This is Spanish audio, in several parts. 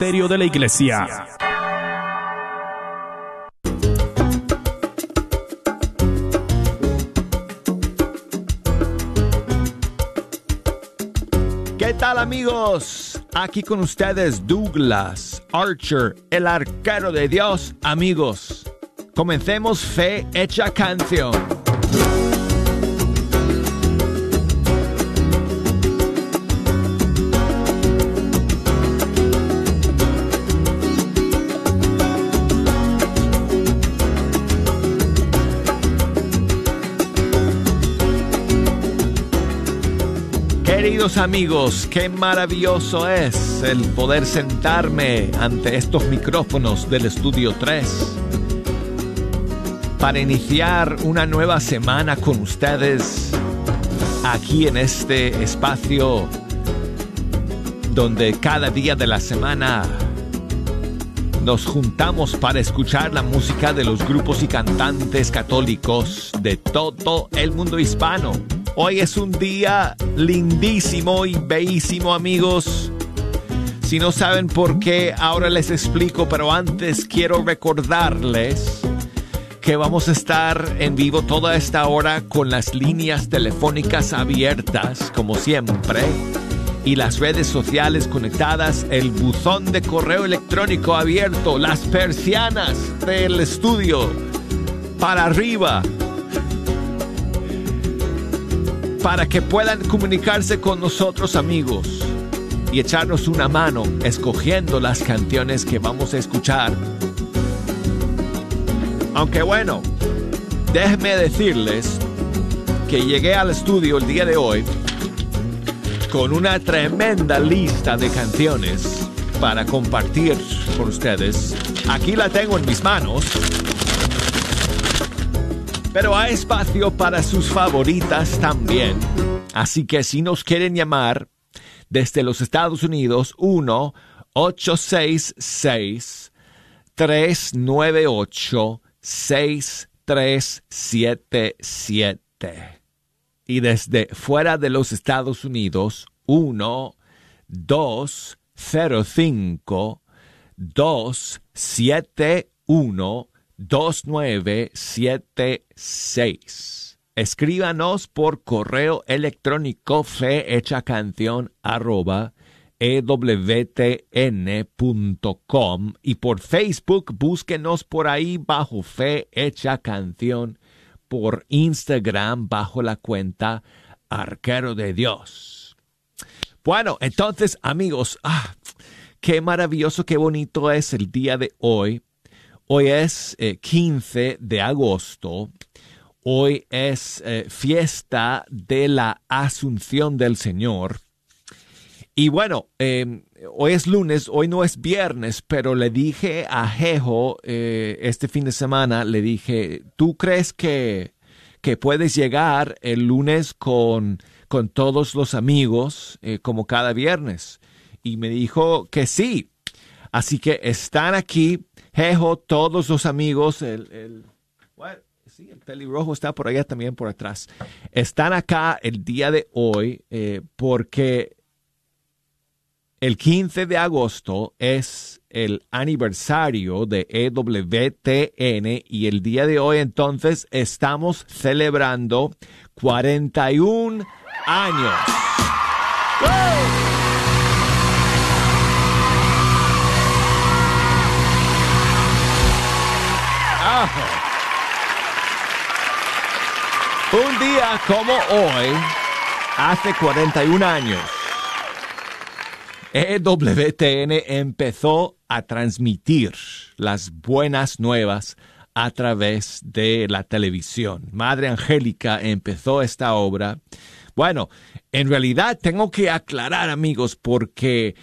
De la Iglesia. ¿Qué tal amigos? Aquí con ustedes Douglas Archer, el arquero de Dios. Amigos, comencemos Fe Hecha Canción. Amigos, qué maravilloso es el poder sentarme ante estos micrófonos del Estudio 3 para iniciar una nueva semana con ustedes aquí en este espacio donde cada día de la semana nos juntamos para escuchar la música de los grupos y cantantes católicos de todo el mundo hispano. Hoy es un día lindísimo y bellísimo amigos. Si no saben por qué, ahora les explico, pero antes quiero recordarles que vamos a estar en vivo toda esta hora con las líneas telefónicas abiertas, como siempre, y las redes sociales conectadas, el buzón de correo electrónico abierto, las persianas del estudio para arriba para que puedan comunicarse con nosotros amigos y echarnos una mano escogiendo las canciones que vamos a escuchar. Aunque bueno, déjenme decirles que llegué al estudio el día de hoy con una tremenda lista de canciones para compartir con ustedes. Aquí la tengo en mis manos pero hay espacio para sus favoritas también. Así que si nos quieren llamar desde los Estados Unidos, 1 866 398 6377 y desde fuera de los Estados Unidos 1 205 271 2976. Escríbanos por correo electrónico canción arroba ewtn.com y por Facebook búsquenos por ahí bajo Fe Hecha Canción, por Instagram bajo la cuenta Arquero de Dios. Bueno, entonces amigos, ah, qué maravilloso, qué bonito es el día de hoy Hoy es 15 eh, de agosto. Hoy es eh, fiesta de la Asunción del Señor. Y bueno, em, hoy es lunes, hoy no es viernes, pero le dije a Jejo eh, este fin de semana, le dije, ¿tú crees que, que puedes llegar el lunes con, con todos los amigos como cada viernes? Y me dijo que sí. Así que están aquí Jejo, todos los amigos, el, el, sí, el está por allá también por atrás, están acá el día de hoy eh, porque el 15 de agosto es el aniversario de EWTN y el día de hoy entonces estamos celebrando 41 años. Un día como hoy, hace 41 años, EWTN empezó a transmitir las buenas nuevas a través de la televisión. Madre Angélica empezó esta obra. Bueno, en realidad tengo que aclarar amigos porque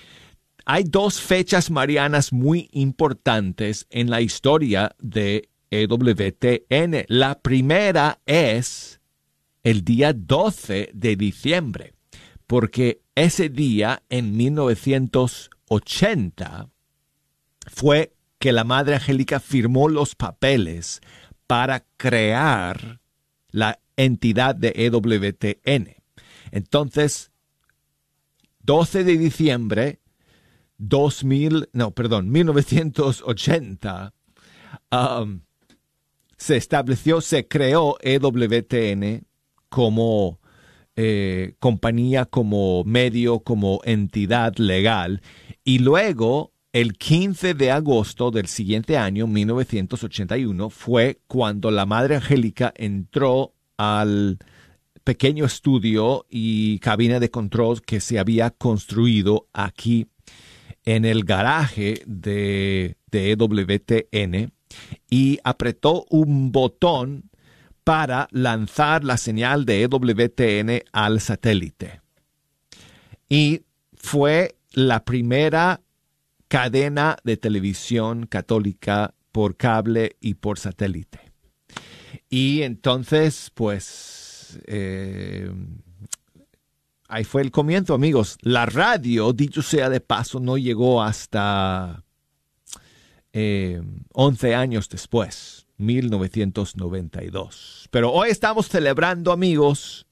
hay dos fechas marianas muy importantes en la historia de EWTN. La primera es el día 12 de diciembre, porque ese día, en 1980, fue que la Madre Angélica firmó los papeles para crear la entidad de EWTN. Entonces, 12 de diciembre 2000, no, perdón, 1980, um, se estableció, se creó EWTN como eh, compañía, como medio, como entidad legal. Y luego, el 15 de agosto del siguiente año, 1981, fue cuando la Madre Angélica entró al pequeño estudio y cabina de control que se había construido aquí en el garaje de, de EWTN y apretó un botón para lanzar la señal de EWTN al satélite. Y fue la primera cadena de televisión católica por cable y por satélite. Y entonces, pues eh, ahí fue el comienzo, amigos. La radio, dicho sea de paso, no llegó hasta 11 eh, años después, 1992. Pero hoy estamos celebrando, amigos,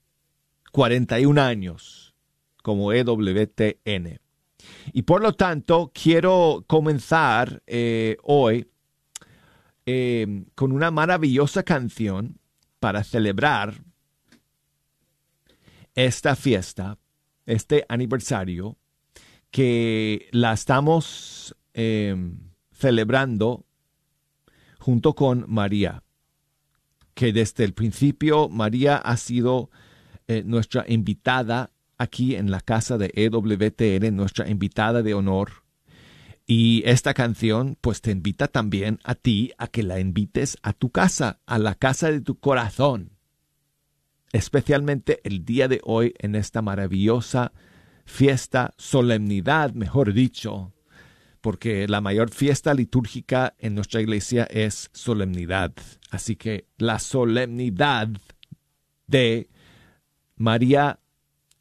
41 años como EWTN. Y por lo tanto, quiero comenzar eh, hoy con una maravillosa canción para celebrar esta fiesta, este aniversario, que la estamos em, celebrando junto con María, que desde el principio María ha sido eh, nuestra invitada aquí en la casa de EWTN, nuestra invitada de honor. Y esta canción pues te invita también a ti a que la invites a tu casa, a la casa de tu corazón especialmente el día de hoy en esta maravillosa fiesta, solemnidad, mejor dicho, porque la mayor fiesta litúrgica en nuestra iglesia es solemnidad. Así que la solemnidad de María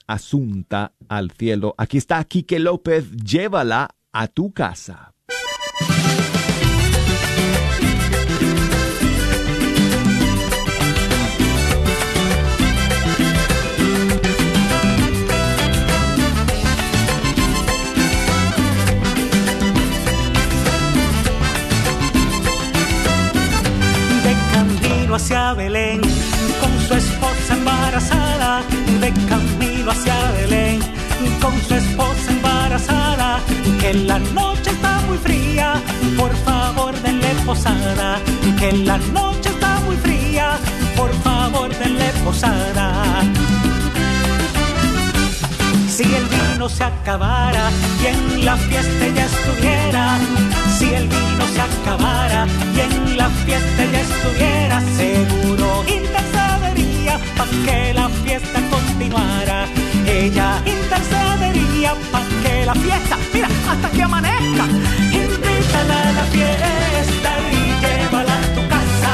Asunta al cielo. Aquí está Quique López, llévala a tu casa. Hacia Belén, con su esposa embarazada, de camino hacia Belén, con su esposa embarazada, que la noche está muy fría, por favor denle posada, que la noche está muy fría, por favor denle posada. Si el vino se acabara y en la fiesta ya estuviera, si el vino se acabara y en la fiesta ya estuviera, seguro intercedería para que la fiesta continuara. Ella intercedería para que la fiesta, mira, hasta que amanezca, invítala a la fiesta y llévala a tu casa,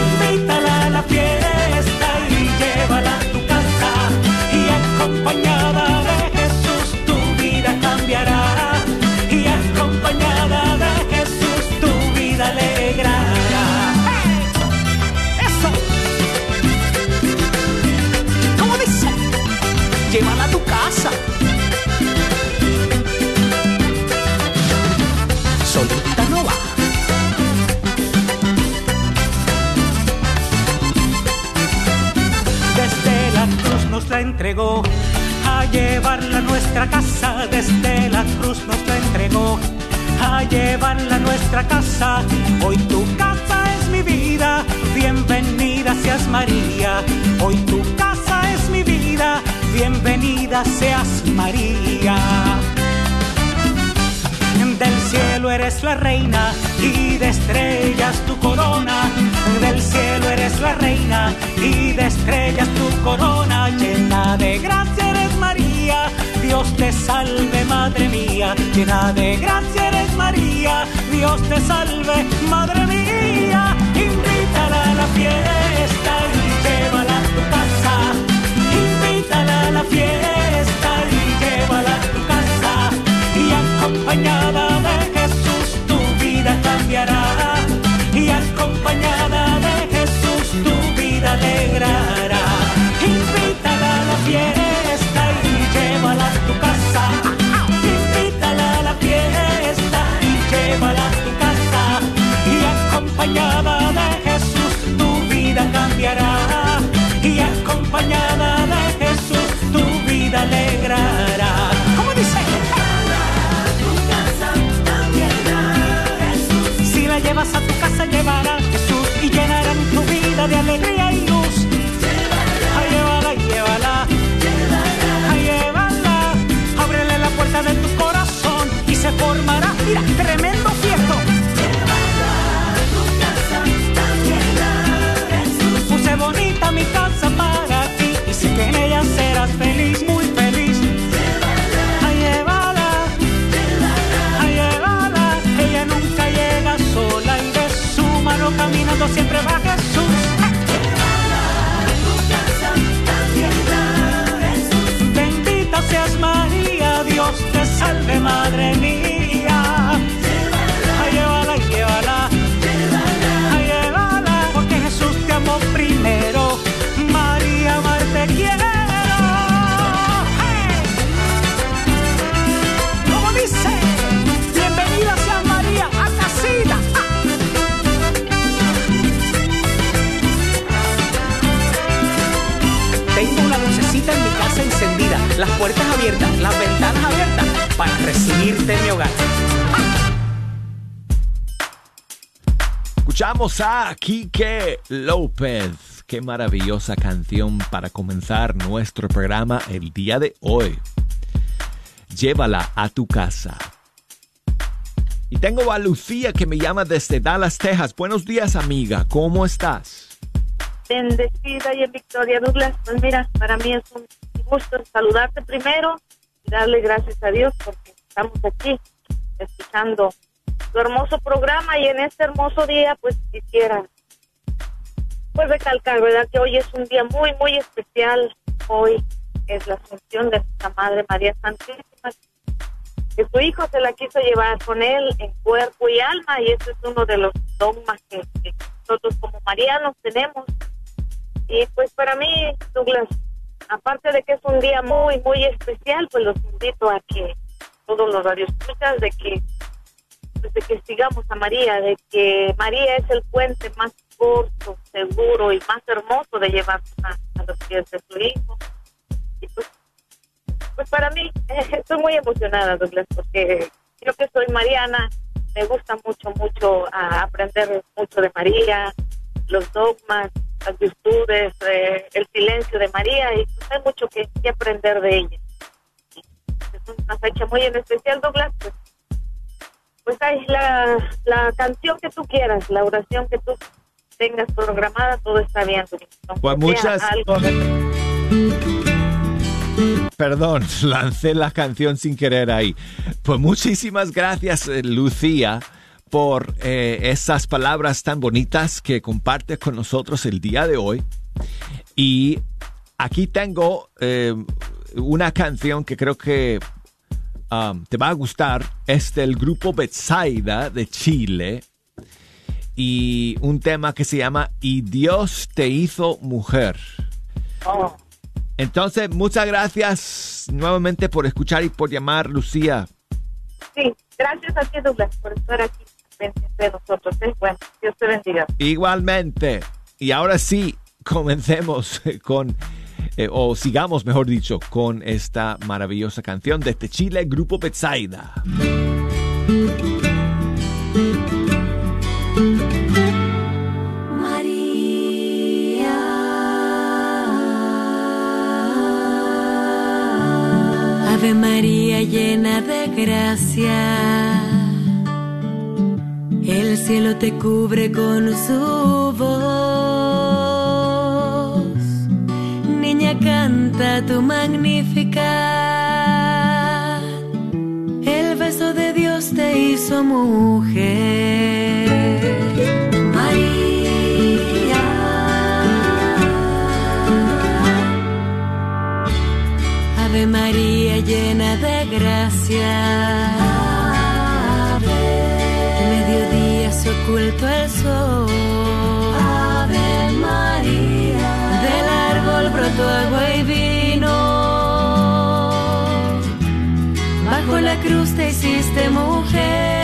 invítala a la fiesta y llévala a tu casa. Y acompañada entregó a llevarla a nuestra casa. Desde la cruz nos la entregó a llevarla a nuestra casa. Hoy tu casa es mi vida, bienvenida seas María. Hoy tu casa es mi vida, bienvenida seas María. Del cielo eres la reina y de estrellas tu corona. Del cielo eres la reina y de estrellas tu corona. De gracia eres María. Dios te salve, madre mía. Llena de gracia eres María. Dios te salve, madre mía. Invítala a la fiesta y llévala a tu casa. Invítala a la fiesta y llévala a tu casa. Y acompañada llevará Jesús y llenarán tu vida de alegría y luz. Ay, llévala, llévala, ay, llévala. Ábrele la puerta de tu corazón y se formará, mira, tremendo siempre va Jesús. Bendita seas María, Dios te salve, Madre mía. Puertas abiertas, las ventanas abiertas para recibirte en mi hogar. Escuchamos a Quique López. Qué maravillosa canción para comenzar nuestro programa el día de hoy. Llévala a tu casa. Y tengo a Lucía que me llama desde Dallas, Texas. Buenos días, amiga. ¿Cómo estás? bendecida y en Victoria Douglas. Pues mira, para mí es un gusto saludarte primero y darle gracias a Dios porque estamos aquí escuchando tu hermoso programa y en este hermoso día pues quisiera pues recalcar, ¿verdad? Que hoy es un día muy, muy especial. Hoy es la asunción de nuestra Madre María Santísima. Que su hijo se la quiso llevar con él en cuerpo y alma y ese es uno de los dogmas que, que nosotros como marianos tenemos. Y pues para mí, Douglas, aparte de que es un día muy, muy especial, pues los invito a que todos los radioescuchas de que pues de que sigamos a María, de que María es el puente más corto, seguro y más hermoso de llevarnos a, a los pies de su hijo. Y pues, pues para mí, estoy muy emocionada, Douglas, porque creo que soy mariana, me gusta mucho, mucho aprender mucho de María, los dogmas, las virtudes, eh, el silencio de María, y pues hay mucho que, que aprender de ella. Es una fecha muy en especial, Douglas, pues pues hay la, la canción que tú quieras, la oración que tú tengas programada, todo está bien. Pues muchas- algo Perdón, lancé la canción sin querer ahí. Pues muchísimas gracias, eh, Lucía, por eh, esas palabras tan bonitas que compartes con nosotros el día de hoy. Y aquí tengo eh, una canción que creo que um, te va a gustar. Es del grupo Betsaida de Chile. Y un tema que se llama Y Dios te hizo mujer. Entonces, muchas gracias nuevamente por escuchar y por llamar, Lucía. sí, gracias a ti, Douglas, por estar aquí pendiente de nosotros. ¿eh? Bueno, Dios te bendiga. Igualmente. Y ahora sí, comencemos con, eh, o sigamos, mejor dicho, con esta maravillosa canción desde Chile, Grupo Betsaida. Ave María llena de gracia, el cielo te cubre con su voz. Niña canta tu magnífica, el beso de Dios te hizo mujer. María. Ave María llena de gracia. Ocultó el sol. Ave María. Del árbol brotó agua y vino. Bajo la cruz te hiciste mujer.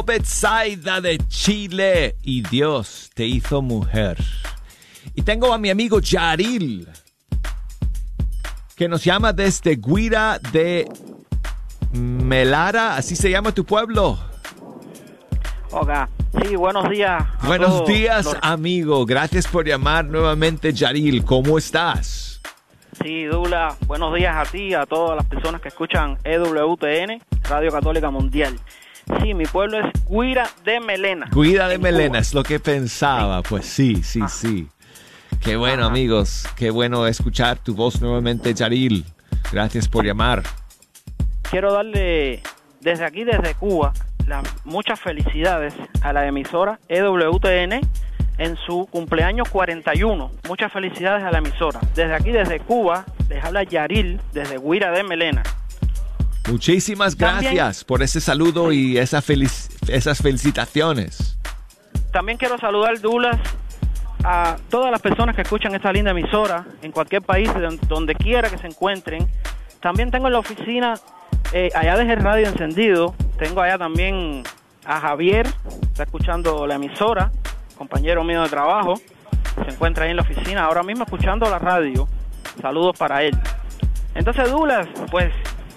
Grupo Betsaida de Chile y Dios te hizo mujer. Y tengo a mi amigo Yaril, que nos llama desde Guira de Melara, así se llama tu pueblo. Hola, sí, buenos días. Buenos todos días, los- amigo. Gracias por llamar nuevamente, Yaril. ¿Cómo estás? Sí, Dula, buenos días a ti, a todas las personas que escuchan EWTN, Radio Católica Mundial. Sí, mi pueblo es Guira de Melena. Guida de en Melena, Cuba. es lo que pensaba. Pues sí, sí, sí. Qué bueno, Ajá. amigos. Qué bueno escuchar tu voz nuevamente, Yaril. Gracias por llamar. Quiero darle desde aquí, desde Cuba, las muchas felicidades a la emisora EWTN en su cumpleaños 41. Muchas felicidades a la emisora. Desde aquí, desde Cuba, les habla Yaril, desde Guira de Melena. Muchísimas También- gracias por ese saludo y esa felic- esas felicitaciones. También quiero saludar, Dulas, a todas las personas que escuchan esta linda emisora en cualquier país, de don- donde quiera que se encuentren. También tengo en la oficina, eh, allá desde el radio encendido, tengo allá también a Javier, está escuchando la emisora, compañero mío de trabajo, se encuentra ahí en la oficina, ahora mismo escuchando la radio. Saludos para él. Entonces, Dulas, pues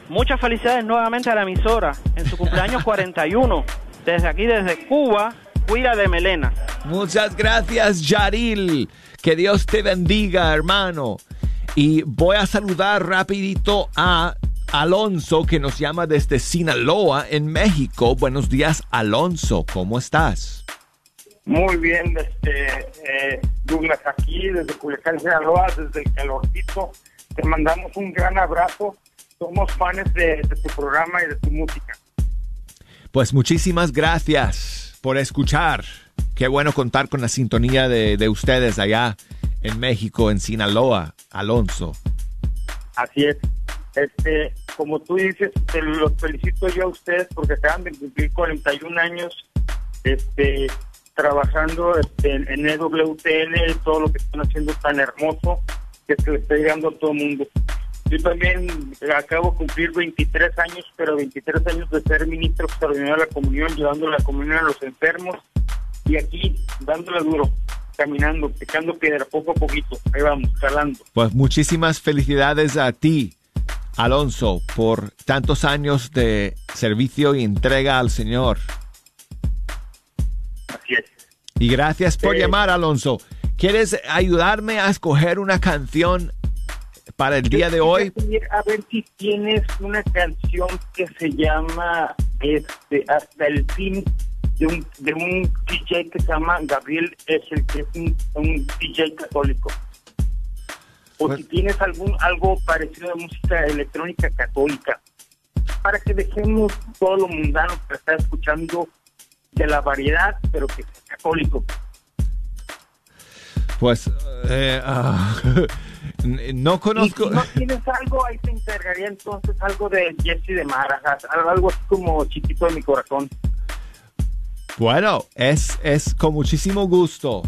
muchas felicidades nuevamente a la emisora en su cumpleaños 41. Desde aquí, desde Cuba, Cuida de Melena. Muchas gracias, Yaril. Que Dios te bendiga, hermano. Y voy a saludar rapidito a Alonso, que nos llama desde Sinaloa, en México. Buenos días, Alonso. ¿Cómo estás? Muy bien, este, eh, Douglas, aquí desde Culiacán, Sinaloa, desde el calorcito, te mandamos un gran abrazo. Somos fans de, de tu programa y de tu música. Pues muchísimas gracias por escuchar. Qué bueno contar con la sintonía de, de ustedes allá en México, en Sinaloa, Alonso. Así es. Este, como tú dices, te los felicito yo a ustedes porque acaban de cumplir 41 años este, trabajando este, en EWTN, todo lo que están haciendo tan hermoso que se le está llegando a todo el mundo. Yo también acabo de cumplir 23 años, pero 23 años de ser ministro extraordinario de la comunión, llevando la comunión a los enfermos y aquí dándole duro, caminando, picando piedra poco a poquito. Ahí vamos, calando. Pues muchísimas felicidades a ti, Alonso, por tantos años de servicio y entrega al Señor. Así es. Y gracias por llamar, Alonso. ¿Quieres ayudarme a escoger una canción para el día de hoy? A ver si tienes una canción que se llama este, Hasta el fin de un, de un DJ que se llama Gabriel, es el que es un, un DJ católico. o si tienes algún algo parecido de música electrónica católica, para que dejemos todo lo mundano que está escuchando de la variedad, pero que sea católico. Pues eh, ah, no Y conozco. si no tienes algo, ahí te encargaría entonces algo de Jesse de Marajas, algo así como chiquito de mi corazón. Bueno, es, es con muchísimo gusto.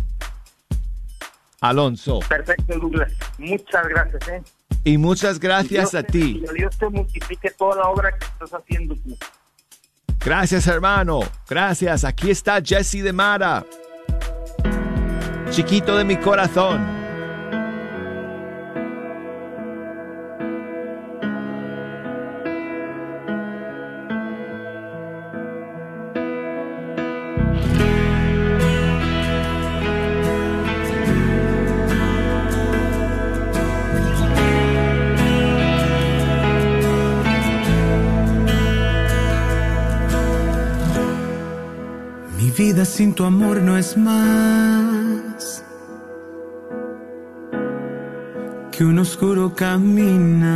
Alonso. Perfecto, Douglas. Muchas gracias, ¿eh? Y muchas gracias Dios a ti. bendiga, Dios te multiplique toda la obra que estás haciendo tú. Gracias, hermano. Gracias. Aquí está Jesse de Mara. Chiquito de mi corazón. Vida sin tu amor no es más que un oscuro caminar.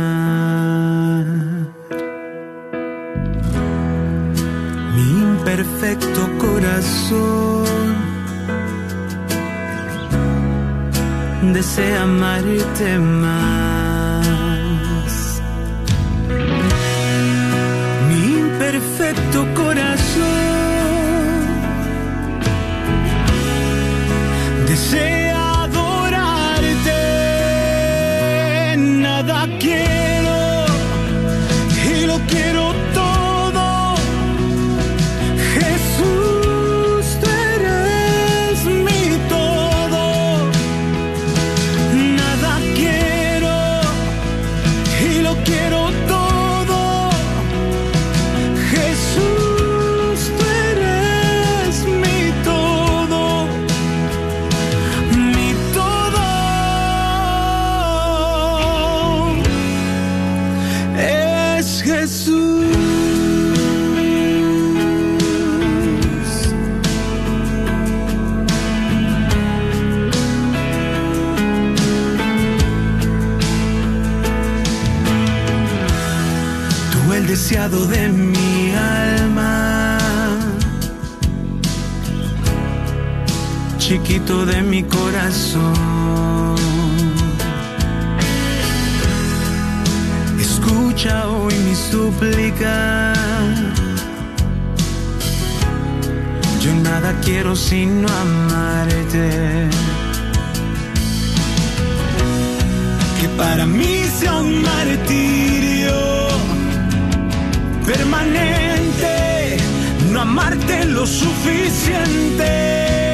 Mi imperfecto corazón desea amarte más. Quiero De mi alma, chiquito de mi corazón. Escucha hoy mi súplica. Yo nada quiero sino amarte. Que para mí sea un permanente, no amarte lo suficiente.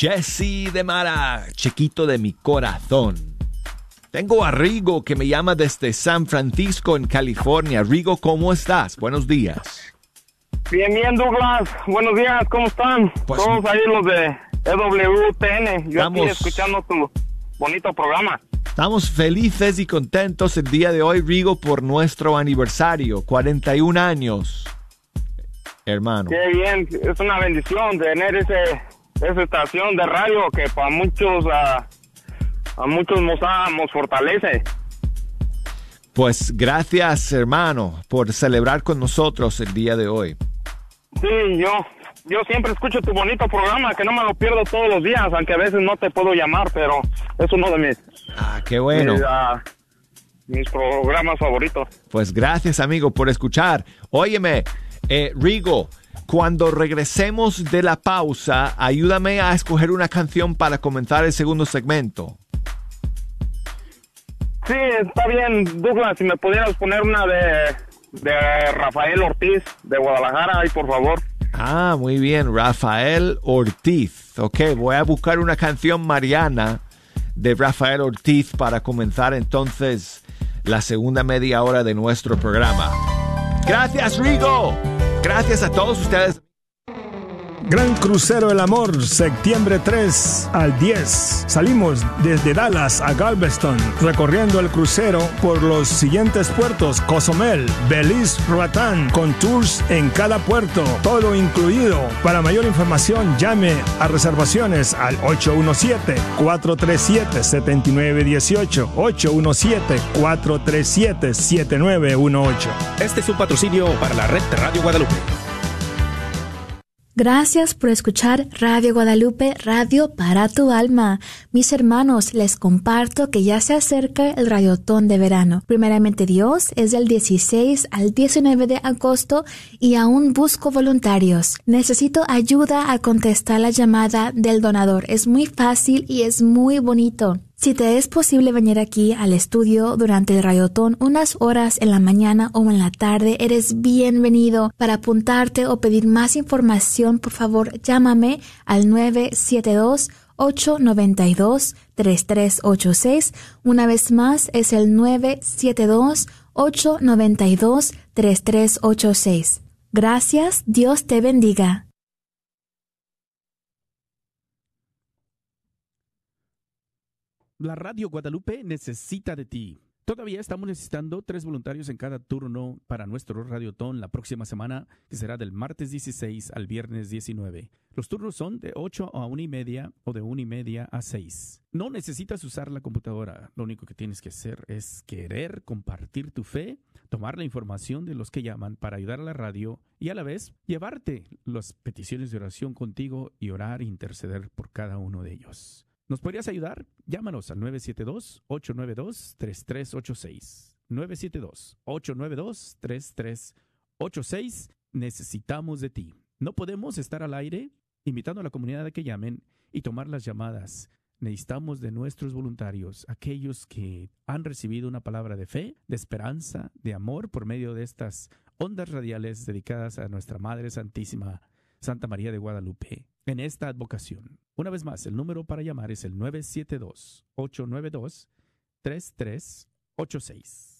Jesse de Mara, chiquito de mi corazón. Tengo a Rigo que me llama desde San Francisco, en California. Rigo, ¿cómo estás? Buenos días. Bien, bien, Douglas. Buenos días, ¿cómo están? Pues- Todos ahí los de EWTN. Yo aquí Estamos- escuchando tu bonito programa. Estamos felices y contentos el día de hoy, Rigo, por nuestro aniversario, 41 años. Hermano. Qué bien, es una bendición tener ese, esa estación de radio que para muchos, ah, a muchos nos, nos fortalece. Pues gracias, hermano, por celebrar con nosotros el día de hoy. Sí, yo, yo siempre escucho tu bonito programa, que no me lo pierdo todos los días, aunque a veces no te puedo llamar, pero es uno de mis, Ah, qué bueno. mis, ah, mis programas favoritos. Pues gracias, amigo, por escuchar. Óyeme, eh, Rigo, cuando regresemos de la pausa, ayúdame a escoger una canción para comenzar el segundo segmento. Sí, está bien, Douglas, si me pudieras poner una de, de Rafael Ortiz de Guadalajara, ahí por favor. Ah, muy bien, Rafael Ortiz. Ok, voy a buscar una canción mariana de Rafael Ortiz para comenzar entonces la segunda media hora de nuestro programa. Gracias, Rigo. Gracias a todos ustedes. Gran Crucero del Amor, septiembre 3 al 10. Salimos desde Dallas a Galveston, recorriendo el crucero por los siguientes puertos: Cozumel, Belize, Roatán, con tours en cada puerto, todo incluido. Para mayor información, llame a reservaciones al 817-437-7918. 817-437-7918. Este es un patrocinio para la red Radio Guadalupe. Gracias por escuchar Radio Guadalupe, Radio para tu alma. Mis hermanos, les comparto que ya se acerca el Radiotón de verano. Primeramente Dios es del 16 al 19 de agosto y aún busco voluntarios. Necesito ayuda a contestar la llamada del donador. Es muy fácil y es muy bonito. Si te es posible venir aquí al estudio durante el rayotón unas horas en la mañana o en la tarde, eres bienvenido. Para apuntarte o pedir más información, por favor, llámame al 972-892-3386. Una vez más, es el 972-892-3386. Gracias, Dios te bendiga. La Radio Guadalupe necesita de ti. Todavía estamos necesitando tres voluntarios en cada turno para nuestro radiotón la próxima semana, que será del martes 16 al viernes 19. Los turnos son de 8 a 1 y media o de 1 y media a 6. No necesitas usar la computadora. Lo único que tienes que hacer es querer compartir tu fe, tomar la información de los que llaman para ayudar a la radio y a la vez llevarte las peticiones de oración contigo y orar e interceder por cada uno de ellos. ¿Nos podrías ayudar? Llámanos al 972-892-3386. 972-892-3386. Necesitamos de ti. No podemos estar al aire invitando a la comunidad a que llamen y tomar las llamadas. Necesitamos de nuestros voluntarios, aquellos que han recibido una palabra de fe, de esperanza, de amor por medio de estas ondas radiales dedicadas a nuestra Madre Santísima, Santa María de Guadalupe, en esta advocación. Una vez más, el número para llamar es el 972-892-3386.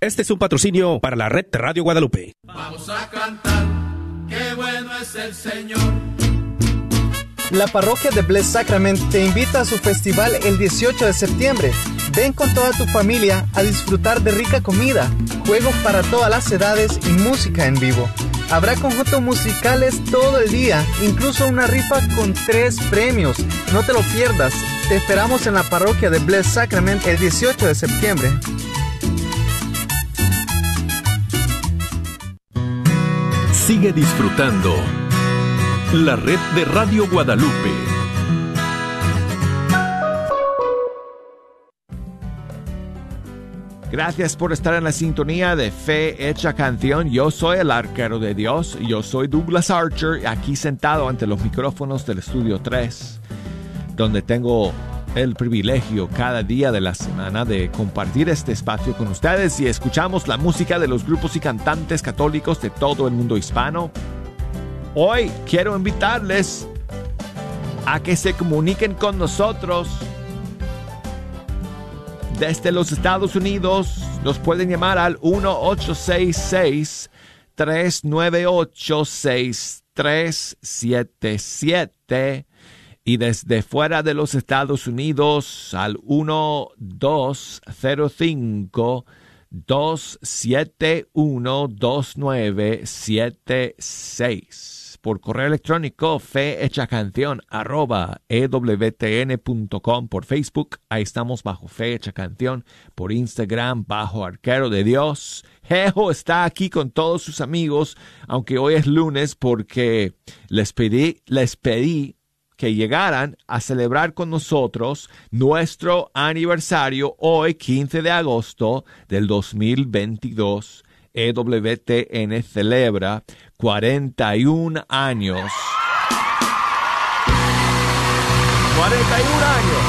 Este es un patrocinio para la red de Radio Guadalupe. Vamos a cantar, qué bueno es el Señor. La parroquia de Blessed Sacrament te invita a su festival el 18 de septiembre. Ven con toda tu familia a disfrutar de rica comida, juegos para todas las edades y música en vivo. Habrá conjuntos musicales todo el día, incluso una rifa con tres premios. No te lo pierdas. Te esperamos en la parroquia de Blessed Sacrament el 18 de septiembre. Sigue disfrutando la red de Radio Guadalupe. Gracias por estar en la sintonía de Fe Hecha Canción. Yo soy el arquero de Dios. Yo soy Douglas Archer, aquí sentado ante los micrófonos del Estudio 3, donde tengo el privilegio cada día de la semana de compartir este espacio con ustedes y escuchamos la música de los grupos y cantantes católicos de todo el mundo hispano. Hoy quiero invitarles a que se comuniquen con nosotros desde los Estados Unidos. Nos pueden llamar al 1866 398 6377 y desde fuera de los Estados Unidos al 1205 271 2976 por correo electrónico canción arroba ewtn.com por Facebook, ahí estamos bajo Fecha Canción, por Instagram bajo Arquero de Dios. Jejo está aquí con todos sus amigos, aunque hoy es lunes porque les pedí, les pedí que llegaran a celebrar con nosotros nuestro aniversario hoy 15 de agosto del 2022 EWTN celebra 41 años. 41 años.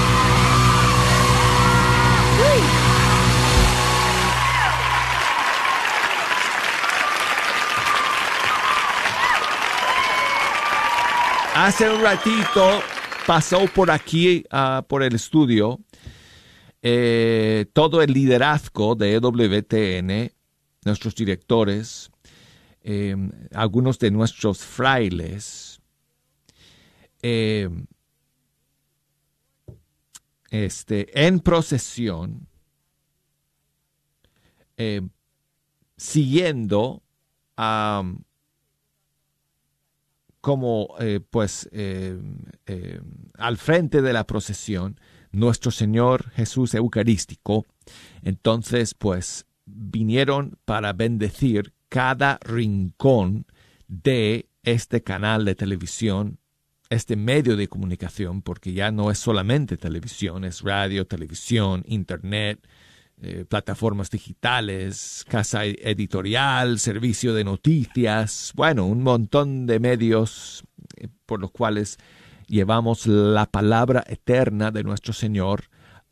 Hace un ratito pasó por aquí, uh, por el estudio, eh, todo el liderazgo de EWTN nuestros directores, em, algunos de nuestros frailes, em, este, en procesión, em, siguiendo como eh, pues al frente de la procesión nuestro Señor Jesús Eucarístico. Entonces, pues vinieron para bendecir cada rincón de este canal de televisión, este medio de comunicación, porque ya no es solamente televisión, es radio, televisión, internet, eh, plataformas digitales, casa editorial, servicio de noticias, bueno, un montón de medios eh, por los cuales llevamos la palabra eterna de nuestro Señor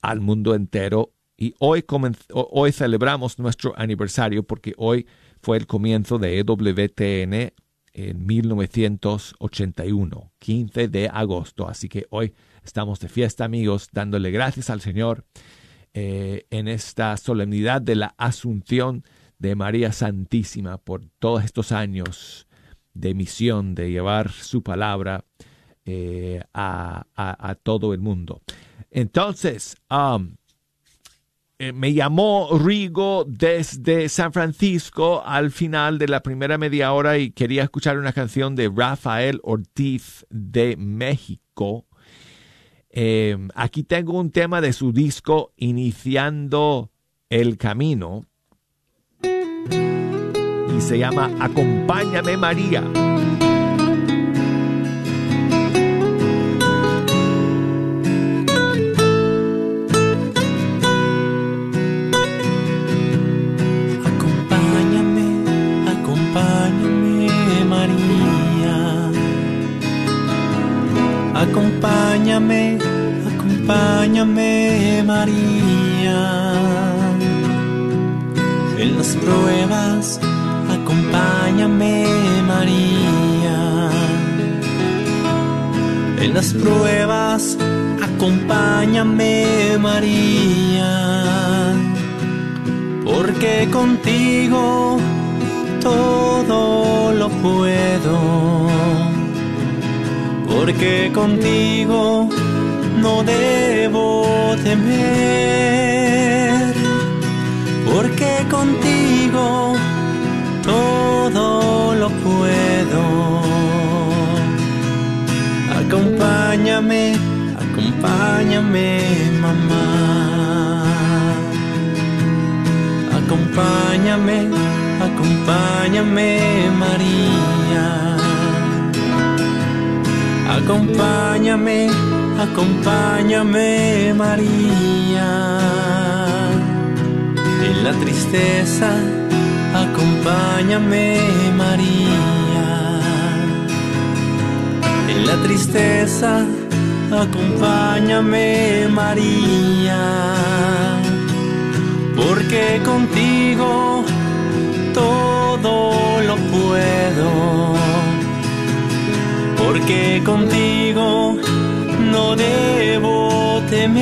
al mundo entero y hoy, hoy celebramos nuestro aniversario porque hoy fue el comienzo de EWTN en 1981, 15 de agosto. Así que hoy estamos de fiesta, amigos, dándole gracias al Señor eh, en esta solemnidad de la Asunción de María Santísima por todos estos años de misión, de llevar su palabra eh, a, todo el mundo. Entonces, um, eh, me llamó Rigo desde San Francisco al final de la primera media hora y quería escuchar una canción de Rafael Ortiz de México. Em, aquí tengo un tema de su disco Iniciando el Camino y se llama Acompáñame María. Acompáñame, acompáñame María. En las pruebas, acompáñame María. En las pruebas, acompáñame María. Porque contigo todo lo puedo porque contigo no debo temer, porque contigo todo lo puedo. Acompáñame, acompáñame, mamá. Acompáñame, acompáñame, María Acompáñame, acompáñame María. En la tristeza, acompáñame María. En la tristeza, acompáñame María. Porque contigo todo lo puedo. Porque contigo no debo temer,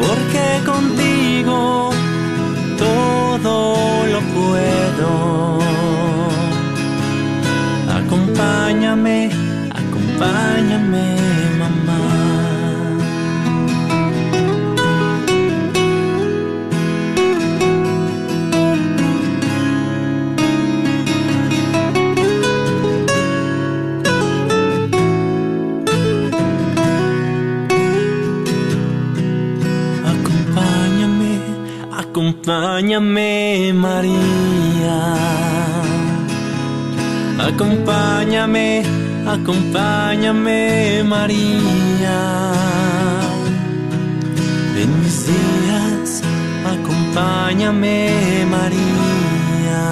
porque contigo todo lo puedo. Acompáñame, acompáñame, acompáñame María. Acompáñame, acompáñame María. En mis días, acompáñame María.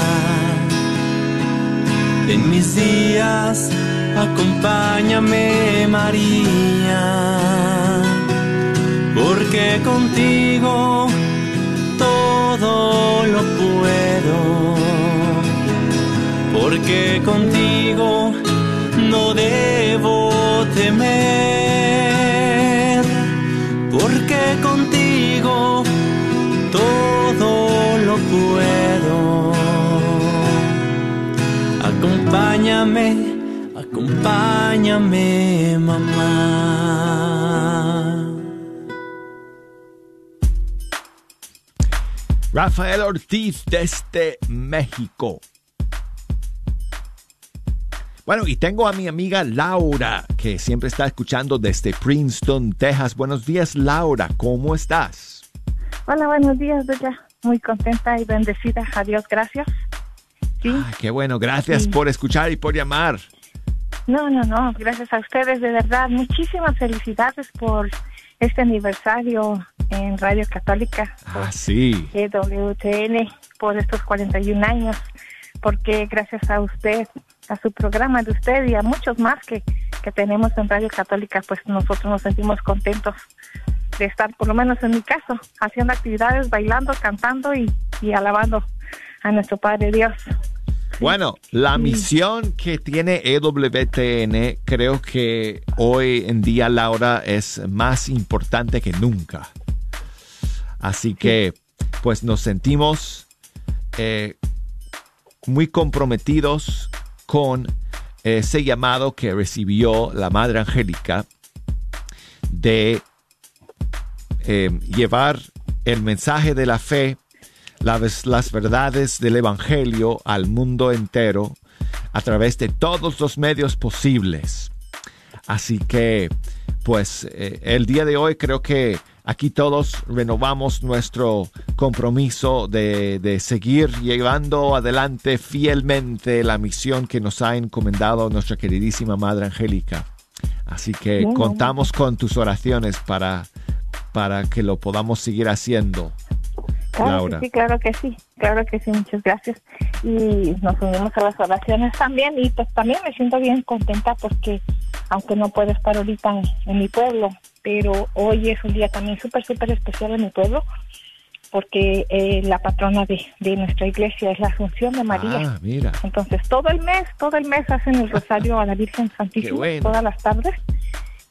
En mis días, acompáñame María. Porque contigo todo lo puedo. Porque contigo no debo temer. Porque contigo todo lo puedo. Acompáñame, acompáñame, mamá. Rafael Ortiz desde México. Bueno, y tengo a mi amiga Laura, que siempre está escuchando desde Princeton, Texas. Buenos días, Laura, ¿cómo estás? Hola, buenos días, Bella. Muy contenta y bendecida. Adiós, gracias. Sí. Ah, qué bueno, gracias Sí. por escuchar y por llamar. No, no, no. Gracias a ustedes, de verdad. Muchísimas felicidades por este aniversario en Radio Católica. Ah, sí. EWTN por estos 41 años, porque gracias a usted, a su programa de usted y a muchos más que, que tenemos en Radio Católica, pues nosotros nos sentimos contentos de estar, por lo menos en mi caso, haciendo actividades, bailando, cantando y, y alabando a nuestro Padre Dios. Bueno, la misión que tiene EWTN creo que hoy en día, Laura, es más importante que nunca. Así que, pues nos sentimos eh, muy comprometidos con ese llamado que recibió la Madre Angélica de eh, llevar el mensaje de la fe, las, verdades del Evangelio al mundo entero a través de todos los medios posibles. Así que, pues, eh, el día de hoy creo que aquí todos renovamos nuestro compromiso de, de seguir llevando adelante fielmente la misión que nos ha encomendado nuestra queridísima Madre Angélica. Así que Bueno. contamos con tus oraciones para, para que lo podamos seguir haciendo. Claro Laura. que sí, claro que sí, claro que sí, muchas gracias. Y nos unimos a las oraciones también y pues también me siento bien contenta porque aunque no puedo estar ahorita en, en mi pueblo, pero hoy es un día también súper, súper especial en mi pueblo porque eh, la patrona de, de nuestra iglesia es la Asunción de María. Ah, mira. Entonces todo el mes, todo el mes hacen el rosario a la Virgen Santísima bueno. todas las tardes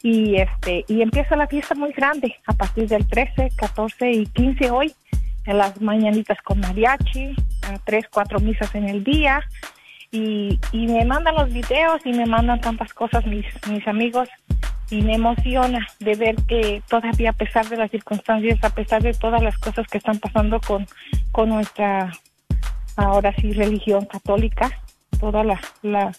y este y empieza la fiesta muy grande a partir del 13, 14 y 15 hoy en las mañanitas con mariachi, a tres, cuatro misas en el día y, y me mandan los videos y me mandan tantas cosas mis, mis amigos y me emociona de ver que todavía a pesar de las circunstancias, a pesar de todas las cosas que están pasando con, con nuestra ahora sí religión católica, toda la, la,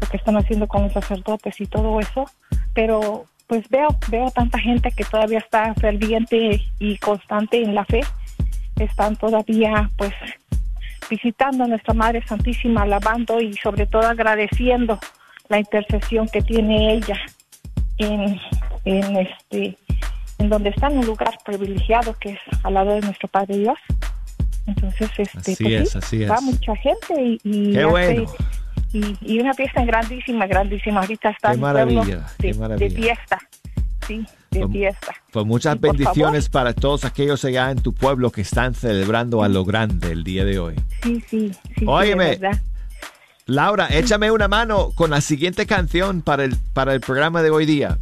lo que están haciendo con los sacerdotes y todo eso, pero pues veo, veo tanta gente que todavía está ferviente y constante en la fe, están todavía pues visitando a nuestra Madre Santísima, alabando y sobre todo agradeciendo la intercesión que tiene ella en, en este en donde está en un lugar privilegiado que es al lado de nuestro Padre Dios. Entonces, este, Así pues es, sí, así es. va mucha gente y, y Qué hace- bueno. y, y una fiesta grandísima, grandísima. Ahorita está Qué maravilla, qué de, maravilla. de fiesta, sí, de Pues- fiesta. Pues muchas Y bendiciones para todos aquellos allá en tu pueblo que están celebrando a lo grande el día de hoy. Sí, sí, sí. Óyeme. Laura, échame una mano con la siguiente canción para el, para el programa de hoy día.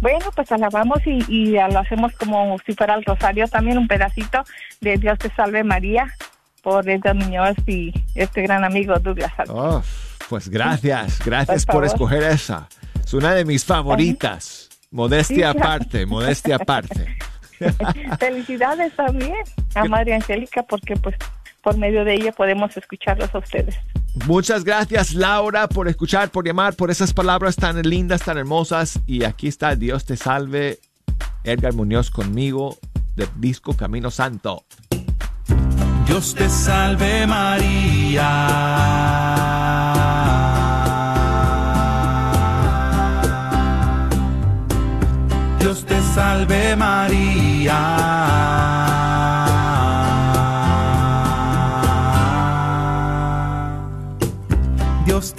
Bueno, pues alabamos y, y lo hacemos como si fuera el rosario también, un pedacito de Dios te salve María por Edgar Muñoz y este gran amigo Douglas. Oh, pues gracias, gracias Por escoger esa. Es una de mis favoritas. Modestia Sí, aparte, modestia aparte. Felicidades también a Madre Angélica porque pues por medio de ella podemos escucharlos a ustedes. Muchas gracias Laura por escuchar, por llamar, por esas palabras tan lindas, tan hermosas. Y aquí está, Dios te salve, Edgar Muñoz conmigo, del disco Camino Santo. Dios te salve María. Dios te salve María.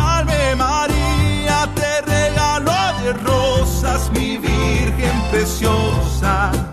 Salve María, te regalo de rosas, mi Virgen preciosa.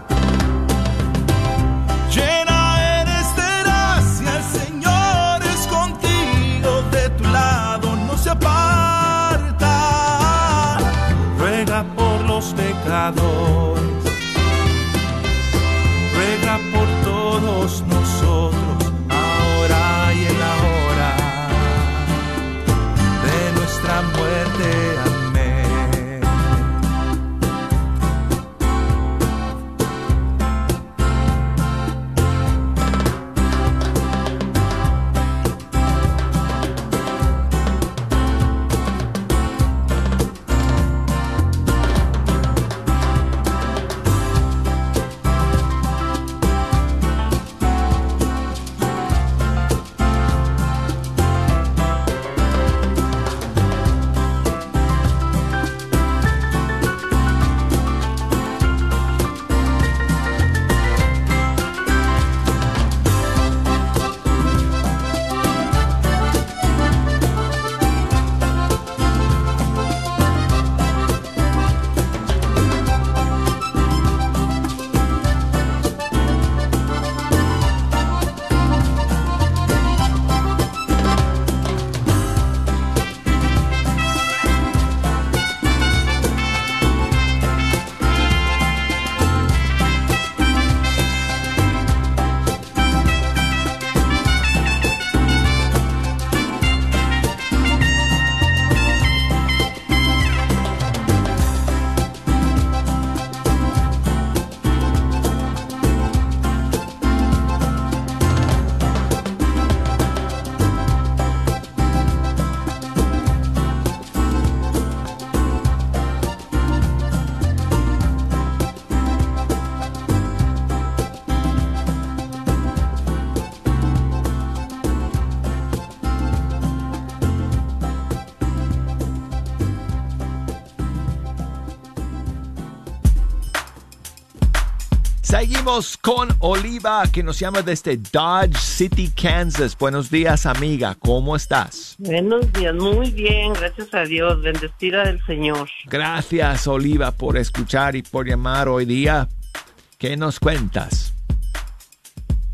Seguimos con Oliva, que nos llama desde Dodge City, Kansas. Buenos días, amiga. ¿Cómo estás? Buenos días, muy bien, gracias a Dios, bendecida del Señor. Gracias, Oliva, por escuchar y por llamar hoy día. ¿Qué nos cuentas?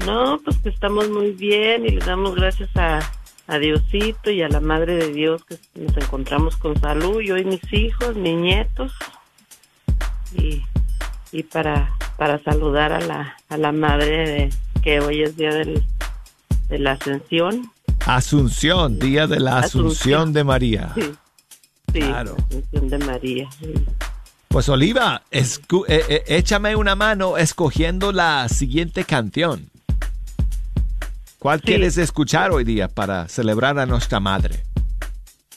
No, pues que estamos muy bien y le damos gracias a, a Diosito y a la Madre de Dios que nos encontramos con salud, yo y mis hijos, mis nietos. Y, y para, para saludar a la, a la Madre de, que hoy es día del, de la Ascensión. Asunción, día de la Asunción, Asunción. de María. Sí, sí, Claro. la Ascensión de María. sí. Pues Oliva, escu- eh, échame una mano escogiendo la siguiente canción. ¿Cuál quieres escuchar hoy día para celebrar a nuestra madre?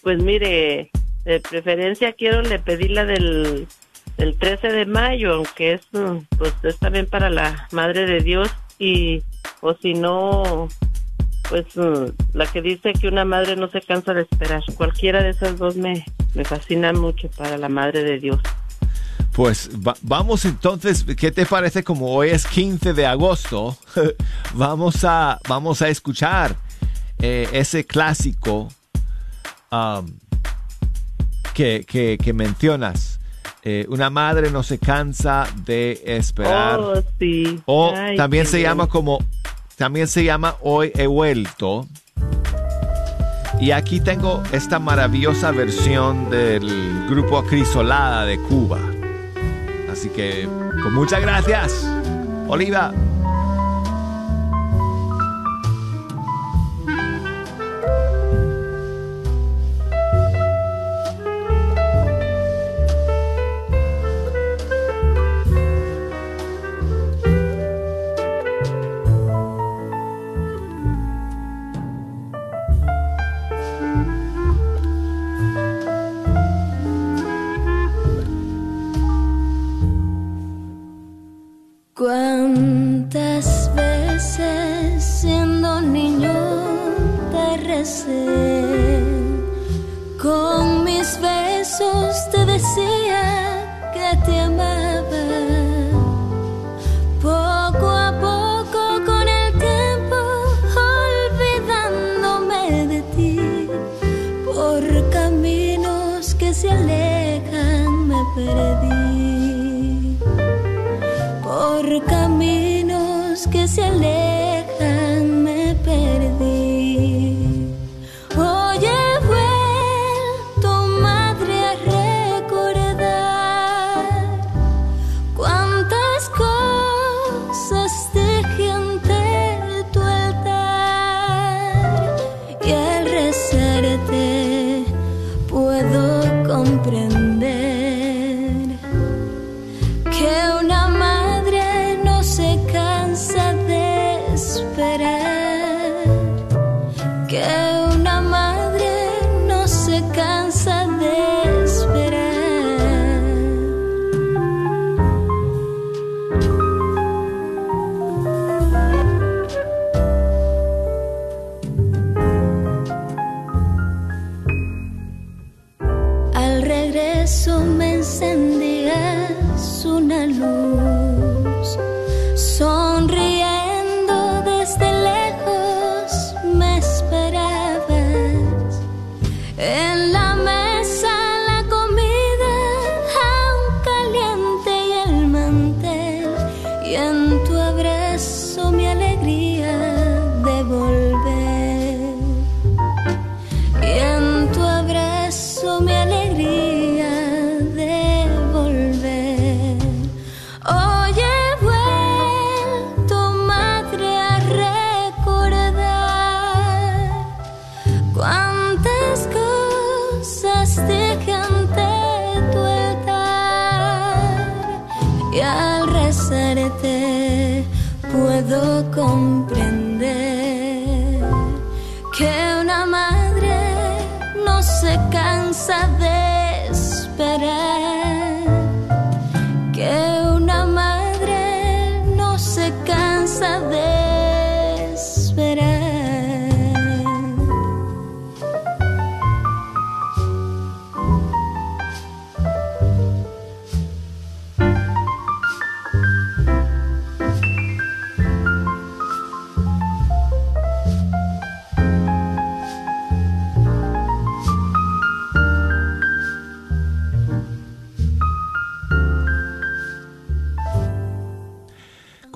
Pues mire, de preferencia quiero le pedí la del, del 13 de mayo, aunque es, mm, pues es también para la Madre de Dios y, o si no, pues mm, la que dice que una madre no se cansa de esperar. Cualquiera de esas dos me, me fascina mucho para la Madre de Dios. Pues va- vamos entonces, ¿qué te parece como hoy es 15 de agosto? vamos, a, vamos a escuchar eh, ese clásico que- que mencionas. Eh, una madre no se cansa de esperar. Oh, sí. O Ay, también se bien. llama como, también se llama Hoy he vuelto. Y aquí tengo esta maravillosa versión del grupo Acrisolada de Cuba. Así que, con muchas gracias, Oliva.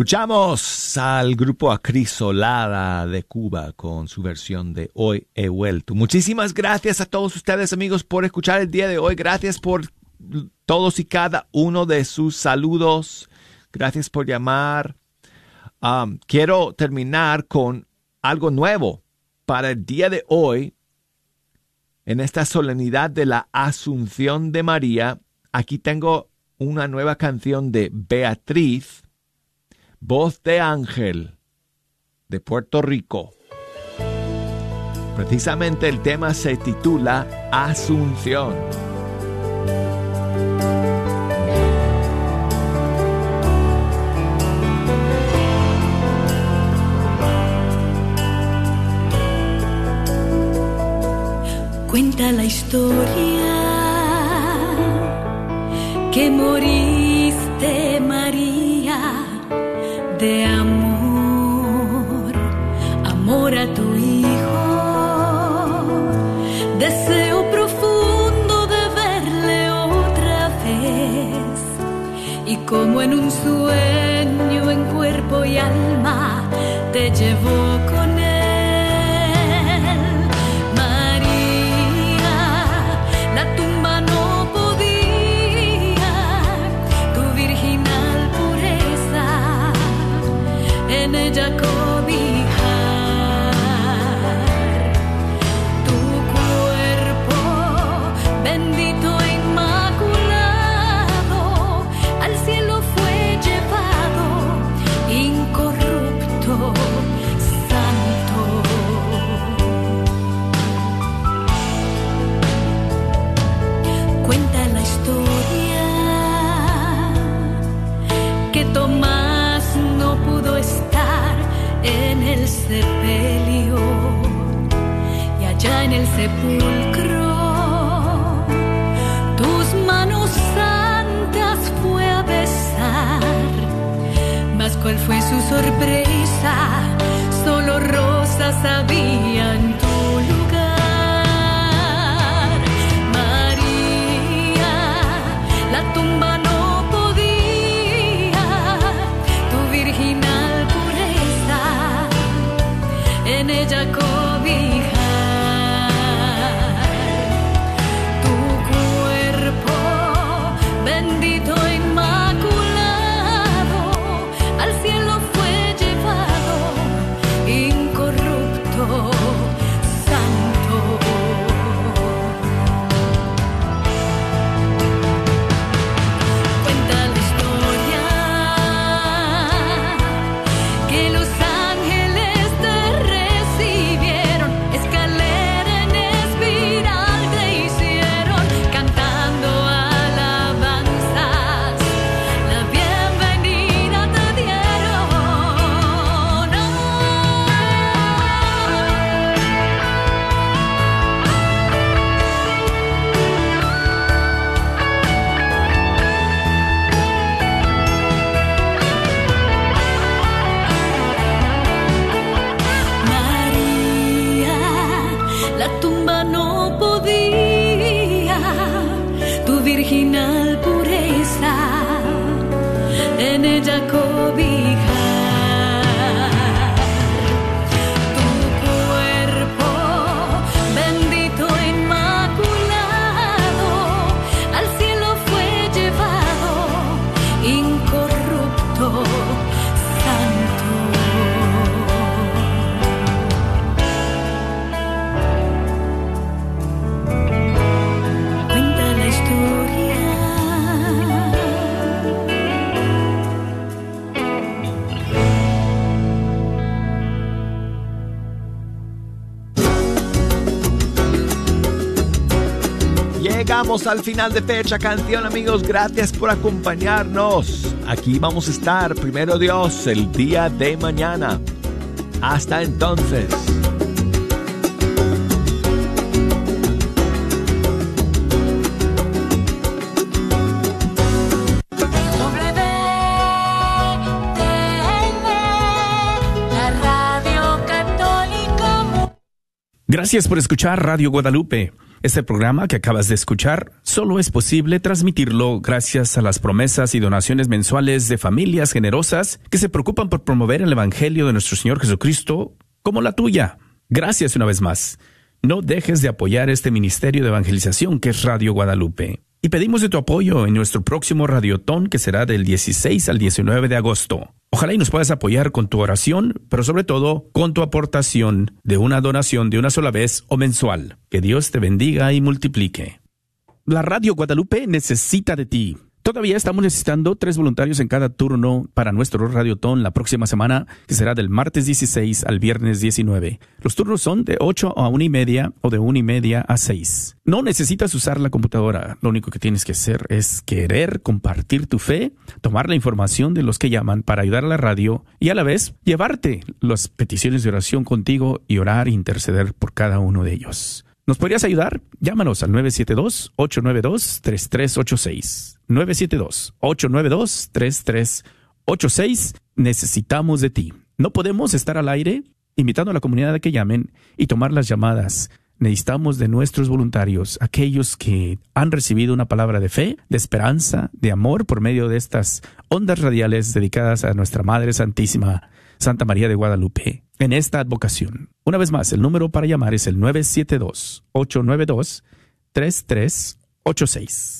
Escuchamos al grupo Acrisolada de Cuba con su versión de Hoy he vuelto. Muchísimas gracias a todos ustedes amigos por escuchar el día de hoy. Gracias por todos y cada uno de sus saludos. Gracias por llamar. Quiero terminar con algo nuevo para el día de hoy. En esta solemnidad de la Asunción de María, aquí tengo una nueva canción de Beatriz Voz de Ángel de Puerto Rico. Precisamente el tema se titula Asunción. Cuenta la historia que moriste de amor, amor a tu hijo. Deseo profundo de verle otra vez. Y como en un sueño en cuerpo y alma te llevo con él. Dakota. Jacobich. Llegamos al final de fecha canción amigos, gracias por acompañarnos. Aquí vamos a estar, primero Dios, el día de mañana. Hasta entonces. Gracias por escuchar Radio Guadalupe. Este programa que acabas de escuchar solo es posible transmitirlo gracias a las promesas y donaciones mensuales de familias generosas que se preocupan por promover el Evangelio de nuestro Señor Jesucristo como la tuya. Gracias una vez más. No dejes de apoyar este ministerio de evangelización que es Radio Guadalupe. Y pedimos de tu apoyo en nuestro próximo Radiotón que será del 16 al 19 de agosto. Ojalá y nos puedas apoyar con tu oración, pero sobre todo con tu aportación de una donación de una sola vez o mensual. Que Dios te bendiga y multiplique. La Radio Guadalupe necesita de ti. Todavía estamos necesitando tres voluntarios en cada turno para nuestro radiotón la próxima semana, que será del martes 16 al viernes 19. Los turnos son de 8 a 1 y media o de 1 y media a 6. No necesitas usar la computadora, lo único que tienes que hacer es querer compartir tu fe, tomar la información de los que llaman para ayudar a la radio y a la vez llevarte las peticiones de oración contigo y orar e interceder por cada uno de ellos. ¿Nos podrías ayudar? Llámanos al 972-892-3386. 972-892-3386. Necesitamos de ti. No podemos estar al aire invitando a la comunidad a que llamen y tomar las llamadas. Necesitamos de nuestros voluntarios, aquellos que han recibido una palabra de fe, de esperanza, de amor por medio de estas ondas radiales dedicadas a nuestra Madre Santísima, Santa María de Guadalupe, en esta advocación. Una vez más, el número para llamar es el 972-892-3386.